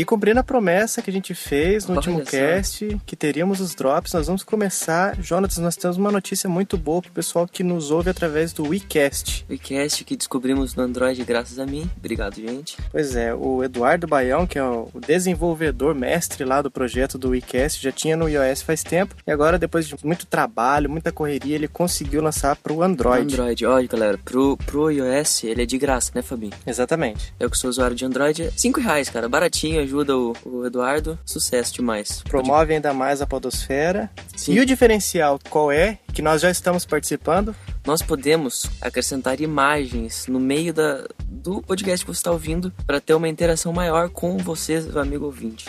E cumprindo a promessa que a gente fez no Olha último só. cast, que teríamos os drops, nós vamos começar. Jonas, nós temos uma notícia muito boa pro pessoal que nos ouve através do WeCast. WeCast que descobrimos no Android graças a mim. Obrigado, gente. Pois é, o Eduardo Baião, que é o desenvolvedor mestre lá do projeto do WeCast, já tinha no iOS faz tempo. E agora, depois de muito trabalho, muita correria, ele conseguiu lançar pro Android. Android, olha galera, pro, pro iOS ele é de graça, né, Fabinho? Exatamente. Eu que sou usuário de Android, 5 reais, cara, baratinho, ajuda o, o Eduardo, sucesso demais. Promove ainda mais a podosfera. Sim. E o diferencial qual é? Que nós já estamos participando. Nós podemos acrescentar imagens no meio da, do podcast que você está ouvindo para ter uma interação maior com você, o amigo ouvinte.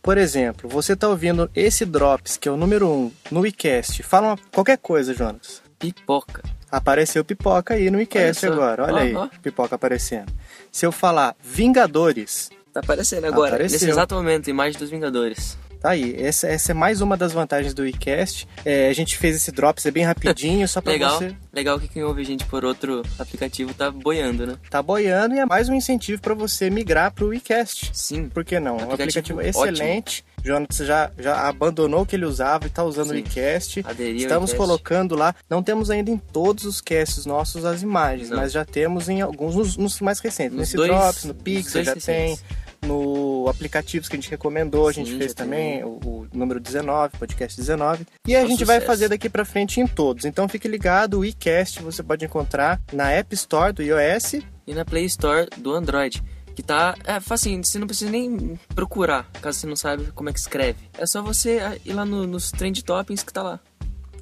Por exemplo, você está ouvindo esse Drops, que é o número 1, um, no WeCast. Fala uma- qualquer coisa, Jonas. Pipoca. Apareceu pipoca aí no WeCast agora. Olha aí, pipoca aparecendo. Se eu falar Vingadores, Tá aparecendo agora, Apareceu. nesse exato momento, imagem dos Vingadores. tá aí. Essa, essa é mais uma das vantagens do WeCast. É, a gente fez esse Drops, é bem rapidinho, só pra Legal, você legal que quem ouve a gente por outro aplicativo tá boiando, né? tá boiando e é mais um incentivo para você migrar pro WeCast. Sim. Por que não? Um Aplicativo aplicativo excelente. Jonathan já, já abandonou o que ele usava e está usando o Sim. iCast. Aderiu Estamos iCast. colocando lá. Não temos ainda em todos os casts nossos as imagens, Não. mas já temos em alguns nos, nos mais recentes. Nos Nesse dois- Drops, no Pixel já recentes. tem. No aplicativos que a gente recomendou, a gente Sim, fez também o, o número 19, podcast 19. E a gente vai sucesso. fazer daqui pra frente em todos. Então fique ligado, o iCast você pode encontrar na App Store do iOS E na Play Store do Android. Que tá. É facinho, você não precisa nem procurar, caso você não sabe como é que escreve. É só você ah, ir lá no- nos Trend Toppings que tá lá.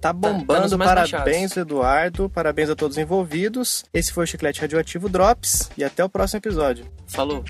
Tá tá bombando, nos mais parabéns Eduardo, parabéns a todos os envolvidos. Esse foi o Chiclete Radioativo Drops e até o próximo episódio. Falou!